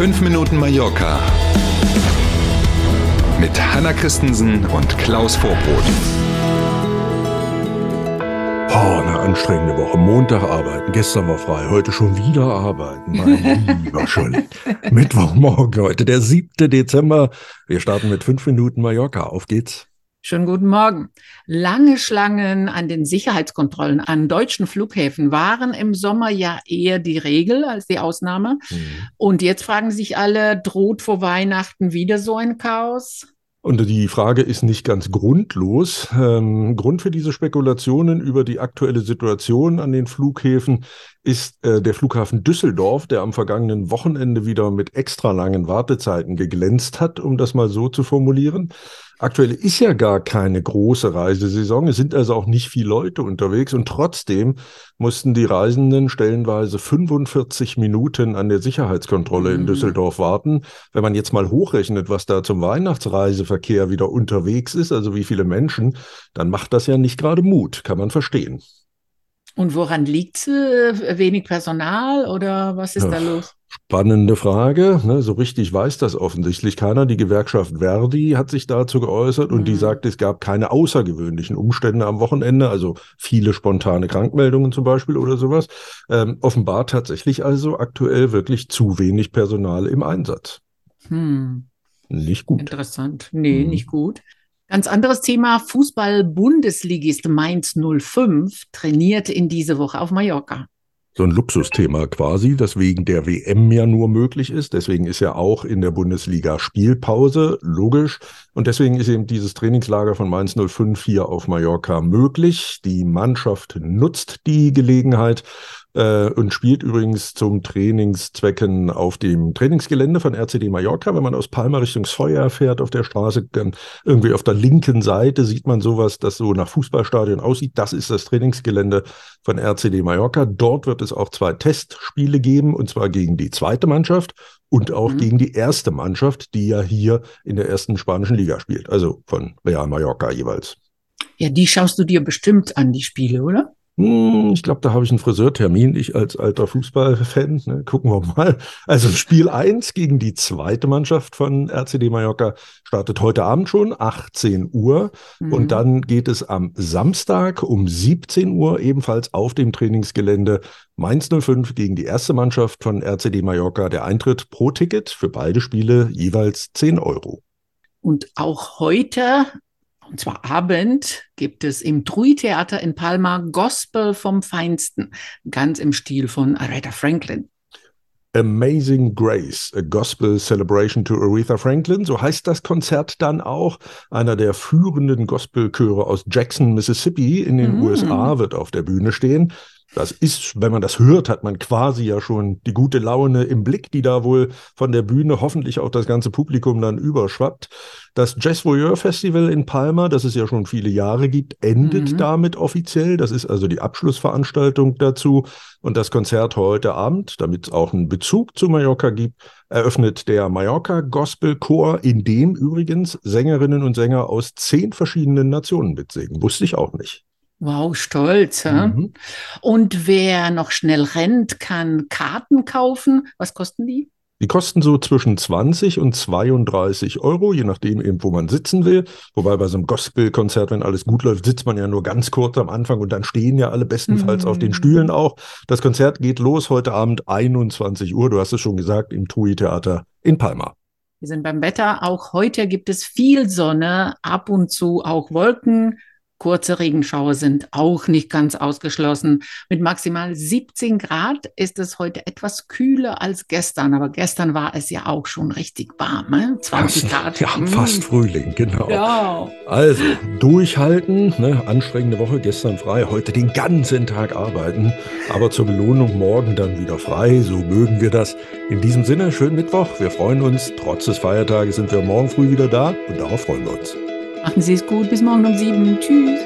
5 Minuten Mallorca mit Hanna Christensen und Klaus Vorbrot. Oh, eine anstrengende Woche. Montag arbeiten, gestern war frei, heute schon wieder arbeiten. Mein lieber schon. Mittwochmorgen heute, der 7. Dezember. Wir starten mit 5 Minuten Mallorca. Auf geht's. Schönen guten Morgen. Lange Schlangen an den Sicherheitskontrollen an deutschen Flughäfen waren im Sommer ja eher die Regel als die Ausnahme. Mhm. Und jetzt fragen sich alle, droht vor Weihnachten wieder so ein Chaos? Und die Frage ist nicht ganz grundlos. Ähm, Grund für diese Spekulationen über die aktuelle Situation an den Flughäfen ist äh, der Flughafen Düsseldorf, der am vergangenen Wochenende wieder mit extra langen Wartezeiten geglänzt hat, um das mal so zu formulieren. Aktuell ist ja gar keine große Reisesaison. Es sind also auch nicht viele Leute unterwegs und trotzdem mussten die Reisenden stellenweise 45 Minuten an der Sicherheitskontrolle mhm. in Düsseldorf warten. Wenn man jetzt mal hochrechnet, was da zum Weihnachtsreiseverkehr wieder unterwegs ist, also wie viele Menschen, dann macht das ja nicht gerade Mut, kann man verstehen. Und woran liegt es? Äh, wenig Personal oder was ist ja, da los? Spannende Frage. Ne? So richtig weiß das offensichtlich keiner. Die Gewerkschaft Verdi hat sich dazu geäußert mhm. und die mhm. sagt, es gab keine außergewöhnlichen Umstände am Wochenende, also viele spontane Krankmeldungen zum Beispiel oder sowas. Ähm, offenbar tatsächlich also aktuell wirklich zu wenig Personal im Einsatz. Hm. Nicht gut. Interessant. Nee, hm. nicht gut. Ganz anderes Thema. Fußball-Bundesligist Mainz 05 trainiert in diese Woche auf Mallorca. So ein Luxusthema quasi, das wegen der WM ja nur möglich ist. Deswegen ist ja auch in der Bundesliga Spielpause, logisch. Und deswegen ist eben dieses Trainingslager von Mainz 05 hier auf Mallorca möglich. Die Mannschaft nutzt die Gelegenheit äh, und spielt übrigens zum Trainingszwecken auf dem Trainingsgelände von RCD Mallorca. Wenn man aus Palma Richtung Feuer fährt auf der Straße, dann irgendwie auf der linken Seite sieht man sowas, das so nach Fußballstadion aussieht. Das ist das Trainingsgelände von RCD Mallorca. Dort wird es auch zwei Testspiele geben, und zwar gegen die zweite Mannschaft und auch mhm. gegen die erste Mannschaft, die ja hier in der ersten spanischen Liga spielt, also von Real Mallorca jeweils. Ja, die schaust du dir bestimmt an, die Spiele, oder? Hm, ich glaube, da habe ich einen Friseurtermin, ich als alter Fußballfan. Ne? Gucken wir mal. Also Spiel 1 gegen die zweite Mannschaft von RCD Mallorca startet heute Abend schon, 18 Uhr. Mhm. Und dann geht es am Samstag um 17 Uhr ebenfalls auf dem Trainingsgelände Mainz 05 gegen die erste Mannschaft von RCD Mallorca. Der Eintritt pro Ticket für beide Spiele jeweils 10 Euro. Und auch heute und zwar Abend gibt es im Trui-Theater in Palma Gospel vom Feinsten, ganz im Stil von Aretha Franklin. Amazing Grace, a Gospel Celebration to Aretha Franklin. So heißt das Konzert dann auch. Einer der führenden Gospelchöre aus Jackson, Mississippi in den mm. USA wird auf der Bühne stehen. Das ist, wenn man das hört, hat man quasi ja schon die gute Laune im Blick, die da wohl von der Bühne hoffentlich auch das ganze Publikum dann überschwappt. Das Jazz Voyeur Festival in Palma, das es ja schon viele Jahre gibt, endet mhm. damit offiziell. Das ist also die Abschlussveranstaltung dazu. Und das Konzert heute Abend, damit es auch einen Bezug zu Mallorca gibt, eröffnet der Mallorca Gospel Chor, in dem übrigens Sängerinnen und Sänger aus zehn verschiedenen Nationen mitsingen. Wusste ich auch nicht. Wow, stolz. Mhm. Und wer noch schnell rennt, kann Karten kaufen. Was kosten die? Die kosten so zwischen 20 und 32 Euro, je nachdem eben, wo man sitzen will. Wobei bei so einem Gospel-Konzert, wenn alles gut läuft, sitzt man ja nur ganz kurz am Anfang und dann stehen ja alle bestenfalls mm. auf den Stühlen mhm. auch. Das Konzert geht los heute Abend 21 Uhr. Du hast es schon gesagt, im TUI-Theater in Palma. Wir sind beim Wetter. Auch heute gibt es viel Sonne, ab und zu auch Wolken. Kurze Regenschauer sind auch nicht ganz ausgeschlossen. Mit maximal 17 Grad ist es heute etwas kühler als gestern, aber gestern war es ja auch schon richtig warm, ne? 20 Grad. Ja, fast Frühling, genau. Ja. Also, durchhalten, ne? anstrengende Woche, gestern frei, heute den ganzen Tag arbeiten, aber zur Belohnung morgen dann wieder frei, so mögen wir das. In diesem Sinne, schönen Mittwoch, wir freuen uns, trotz des Feiertages sind wir morgen früh wieder da und darauf freuen wir uns. Machen Sie es gut. Bis morgen um sieben. Tschüss.